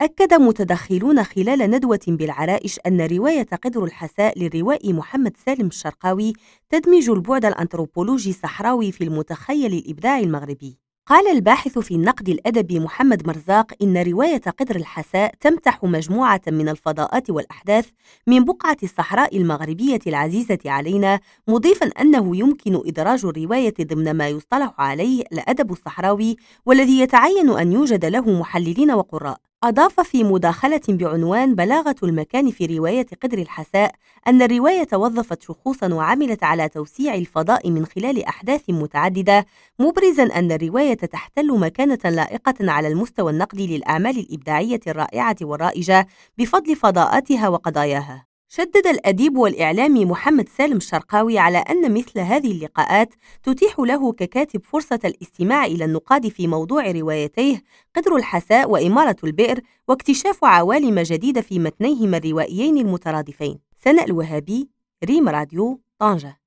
أكد متدخلون خلال ندوة بالعرائش أن رواية قدر الحساء للروائي محمد سالم الشرقاوي تدمج البعد الأنثروبولوجي الصحراوي في المتخيل الإبداعي المغربي. قال الباحث في النقد الأدبي محمد مرزاق إن رواية قدر الحساء تمتح مجموعة من الفضاءات والأحداث من بقعة الصحراء المغربية العزيزة علينا مضيفا أنه يمكن إدراج الرواية ضمن ما يصطلح عليه الأدب الصحراوي والذي يتعين أن يوجد له محللين وقراء. أضاف في مداخلة بعنوان بلاغة المكان في رواية قدر الحساء أن الرواية وظفت شخوصا وعملت على توسيع الفضاء من خلال أحداث متعددة مبرزا أن الرواية تحتل مكانة لائقة على المستوى النقدي للأعمال الإبداعية الرائعة والرائجة بفضل فضاءاتها وقضاياها. شدد الأديب والإعلامي محمد سالم الشرقاوي على أن مثل هذه اللقاءات تتيح له ككاتب فرصة الاستماع إلى النقاد في موضوع روايتيه قدر الحساء وإمارة البئر واكتشاف عوالم جديدة في متنيهما الروائيين المترادفين. سناء الوهابي ريم راديو طنجة.